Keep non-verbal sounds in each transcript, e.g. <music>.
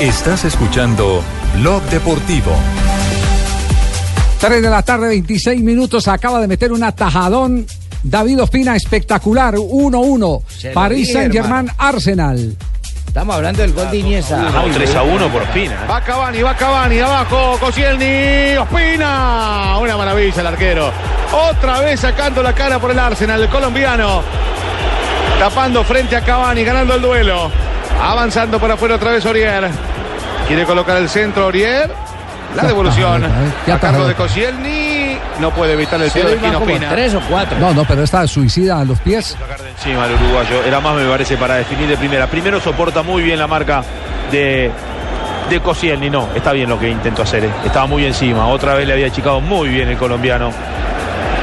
Estás escuchando Blog Deportivo. 3 de la tarde, 26 minutos. Acaba de meter un atajadón. David Ospina, espectacular. 1-1. Se lo París Saint-Germain, Arsenal. Estamos hablando del gol de Iniesta. Javi. 3 a 1 por Ospina. Va Cavani, va Cavani, abajo, Koscielny, Ospina. Una maravilla el arquero. Otra vez sacando la cara por el Arsenal, el colombiano. Tapando frente a Cavani, ganando el duelo. Avanzando por afuera otra vez Orier. Quiere colocar el centro Orier. La Ya devolución. está, ya está, A cargo ya de está. Koscielny. No puede evitar el tiro de Ospina. tres o cuatro. No, no, pero esta suicida a los pies. Encima el uruguayo. Era más, me parece, para definir de primera. Primero soporta muy bien la marca de, de Koscielny. No, está bien lo que intentó hacer. eh. Estaba muy encima. Otra vez le había achicado muy bien el colombiano.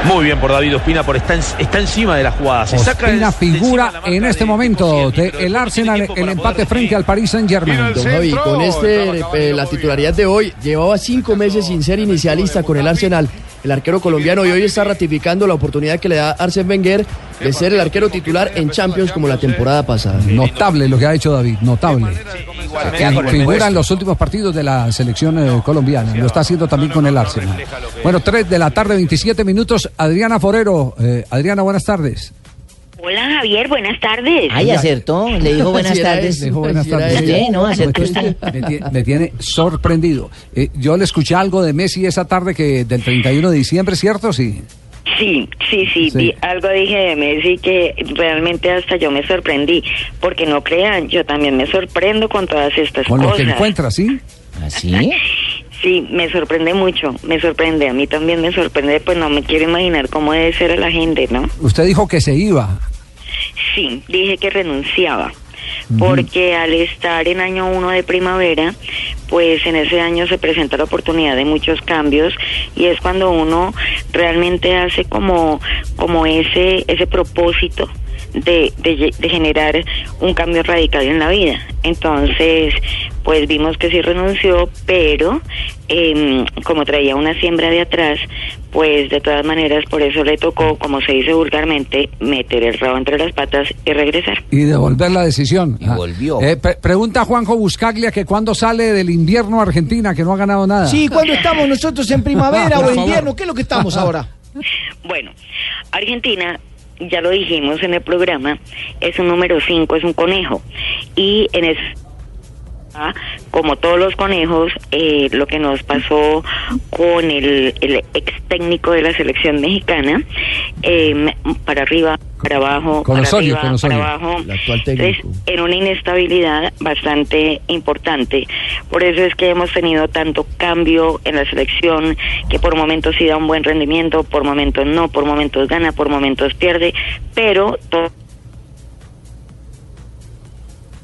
Muy bien por David Ospina, por está, en- está encima de la jugada. Se saca Ospina de- de figura en este momento del Arsenal el empate frente al Paris Saint-Germain. Mira el Don Javi, con este, eh, la titularidad de hoy, llevaba cinco meses sin ser inicialista con el Arsenal, el arquero colombiano, y hoy está ratificando la oportunidad que le da Arsene Wenger de ser el arquero titular en Champions como la temporada pasada. Notable lo que ha hecho David, notable. Que figura en los últimos partidos de la selección eh, colombiana. Lo está haciendo también con el Arsenal. Bueno, 3 de la tarde, 27 minutos. Adriana Forero. Eh, Adriana, buenas tardes. Hola Javier, buenas tardes. Ay, acertó. Le dijo <laughs> buenas tardes. ese. Dijo buenas tardes. ella. Sí, no, me, acertó tiene, usted. me tiene- me tiene sorprendido. Eh, yo le escuché algo de Messi esa tarde que del 31 de diciembre, ¿cierto? Sí. Sí, sí, sí, algo dije de Messi que realmente hasta yo me sorprendí, porque no crean, yo también me sorprendo con todas estas Con lo cosas. que encuentra, ¿sí? ¿Así? Sí, me sorprende mucho, me sorprende, a mí también me sorprende, pues no me quiero imaginar cómo debe ser la gente, ¿no? Usted dijo que se iba. Sí, dije que renunciaba. Porque al estar en año uno de primavera, pues en ese año se presenta la oportunidad de muchos cambios y es cuando uno realmente hace como, como ese, ese propósito de, de, de generar un cambio radical en la vida. Entonces, pues vimos que sí renunció, pero em, como traía una siembra de atrás, pues de todas maneras por eso le tocó, como se dice vulgarmente, meter el rabo entre las patas y regresar. Y devolver la decisión. Y volvió. Eh, pre- pregunta Juanjo Buscaglia que cuándo sale del invierno Argentina, que no ha ganado nada. Sí, ¿cuándo estamos nosotros en primavera <laughs> o en invierno? ¿Qué es lo que estamos ahora? <laughs> Bueno, Argentina, ya lo dijimos en el programa, es un número 5, es un conejo. Y en es ah, como todos los conejos, eh, lo que nos pasó con el, el ex técnico de la selección mexicana, eh, para arriba, para abajo, Con para Osorio, arriba, para abajo. Entonces, en una inestabilidad bastante importante. Por eso es que hemos tenido tanto cambio en la selección, que por momentos sí da un buen rendimiento, por momentos no, por momentos gana, por momentos pierde, pero todo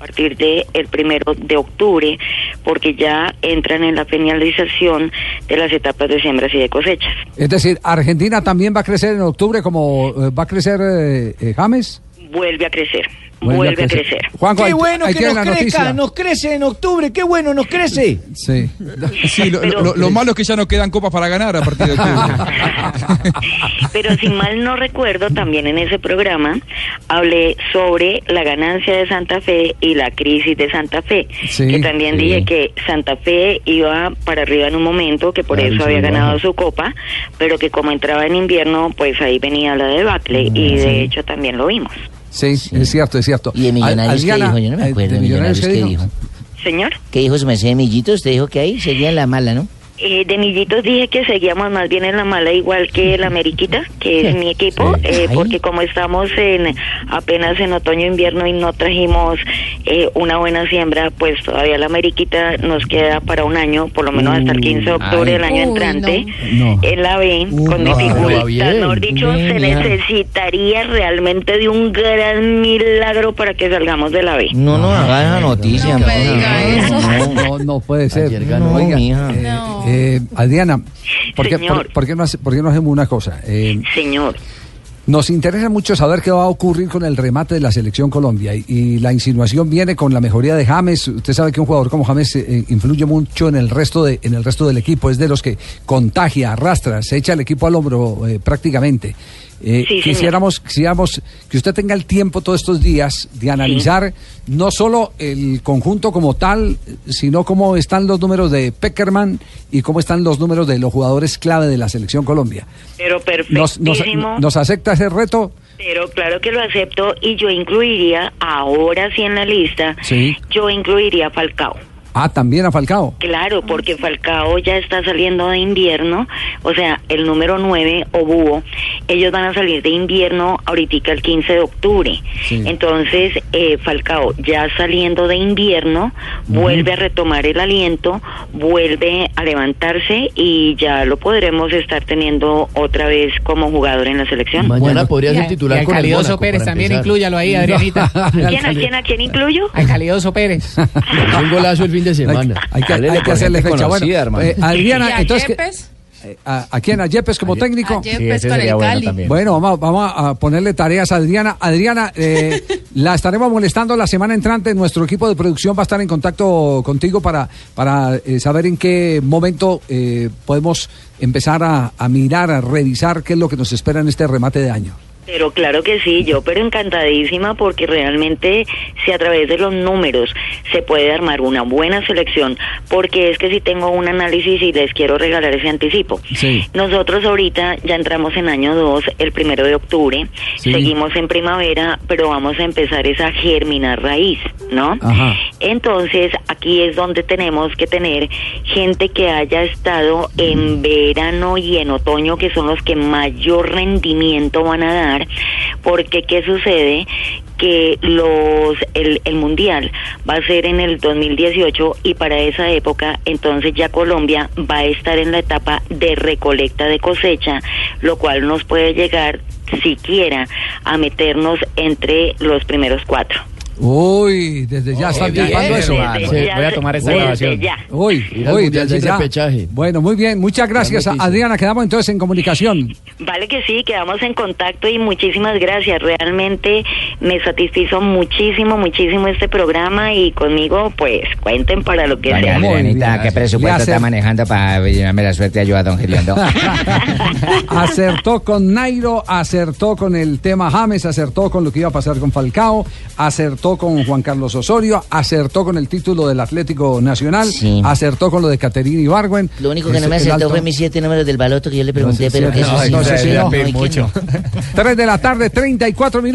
partir de el primero de octubre, porque ya entran en la finalización de las etapas de siembras y de cosechas. Es decir, Argentina también va a crecer en octubre como eh, va a crecer eh, eh, James. Vuelve a crecer, Vuelve vuelve, a crecer. Juanjo, Qué bueno que nos crezca, noticia. nos crece en octubre, qué bueno nos crece. Sí. Sí, lo, Pero- lo- lo malo es que ya no quedan copas para ganar a partir de octubre. <laughs> Pero si mal no recuerdo, también en ese programa hablé sobre la ganancia de Santa Fe y la crisis de Santa Fe. Sí, que también sí. dije que Santa Fe iba para arriba en un momento, que por Claro, eso había ganado su copa, pero que como entraba en invierno, pues ahí venía la debacle y de hecho también lo vimos. Sí, es cierto, es cierto. ¿Y de Millonarios qué Adriana, dijo? Yo no me eh, acuerdo. ¿De ¿De Millonarios qué dijo? Señor. ¿Qué dijo su merced Millito? Usted dijo que ahí seguía en la mala, ¿no? Eh, de Millitos dije que seguíamos más bien en la mala, igual que la Ameriquita, que es mi equipo, eh, porque como estamos en apenas en otoño-invierno y no trajimos eh, una buena siembra, pues todavía la Ameriquita nos queda para un año, por lo menos hasta el 15 de octubre del año entrante, no. No. en la B, con no, dificultad. Mejor dicho, Bien, se necesitaría realmente de un gran milagro para que salgamos de la B. No, no, haga esa noticia. No, No, no puede ser. ganó. Oiga, No, mija. Eh, eh, Adriana, ¿por qué, Señor. por- por qué no hace- por qué no hacemos una cosa? Eh, Señor. Nos interesa mucho saber qué va a ocurrir con el remate de la selección Colombia y, y la insinuación viene con la mejoría de James. Usted sabe que un jugador como James eh, influye mucho en el resto de en el resto del equipo, es de los que contagia, arrastra, se echa el equipo al hombro eh, prácticamente. Eh, Sí, quisiéramos, quisiéramos que usted tenga el tiempo todos estos días de analizar no solo el conjunto como tal, sino cómo están los números de Peckerman y cómo están los números de los jugadores clave de la selección Colombia. Pero ¿Nos, nos, acepta ese reto? Pero claro que lo acepto y yo incluiría, ahora sí en la lista, Sí. yo incluiría Falcao. Ah, también a Falcao. Claro, porque Falcao ya está saliendo de invierno, o sea, el número 9 o búho, ellos van a salir de invierno ahorita el 15 de octubre. Sí. Entonces, eh, Falcao ya saliendo de invierno, vuelve a retomar el aliento, vuelve a levantarse y ya lo podremos estar teniendo otra vez como jugador en la selección. Mañana podría ser titular y con el Calidoso Mónaco, Pérez también inclúyalo ahí, <laughs> Adrianita. ¿Quién, a quién, a quién incluyo? Al Calidoso Pérez. <laughs> Un golazo el fin de semana. Hay que, hay hacerle fecha. Bueno, conocida, hermano. eh, ¿Y Adriana, a entonces. eh, ¿A, a quién? ¿A Yepes como técnico? a Yepes Sí, ese con sería el bueno Cali. Bueno, vamos, vamos a ponerle tareas a Adriana. Adriana, eh, <laughs> la estaremos molestando la semana entrante. Nuestro equipo de producción va a estar en contacto contigo para, para eh, saber en qué momento eh, podemos empezar a, a mirar, a revisar qué es lo que nos espera en este remate de año. Pero claro que sí, yo pero encantadísima porque realmente si a través de los números se puede armar una buena selección, porque es que si tengo un análisis y les quiero regalar ese anticipo. Sí. Nosotros ahorita ya entramos en año 2, el primero de octubre, Sí. seguimos en primavera, pero vamos a empezar esa germinar raíz, ¿no? Ajá. Entonces, aquí es donde tenemos que tener gente que haya estado en verano y en otoño, que son los que mayor rendimiento van a dar, porque ¿qué sucede? que los el, el mundial va a ser en el 2018 y para esa época entonces ya Colombia va a estar en la etapa de recolecta de cosecha, lo cual nos puede llegar siquiera a meternos entre los primeros cuatro. Uy, desde ya están bien, tipando eso. desde ya, Voy a tomar esa desde grabación. Uy, uy, desde ya. Bueno, muy bien. Muchas gracias. Adriana. Quedamos entonces en comunicación. Vale que sí, quedamos en contacto y muchísimas gracias. Realmente me satisfizo muchísimo, muchísimo este programa y conmigo pues cuenten para lo que Doña sea. Adrianita, ¿qué presupuesto está manejando para llenarme la suerte ayuda a don Giriondo? <laughs> acertó con Nairo, acertó con el tema James, acertó con lo que iba a pasar con Falcao, acertó con Juan Carlos Osorio, acertó con el título del Atlético Nacional, acertó con lo de Caterina Ibargüen. Lo único que Es no me acertó fue mis siete números del baloto que yo le pregunté, No sé si- pero que eso sí no no sé si no. no. Tres de la tarde, 34 minutos.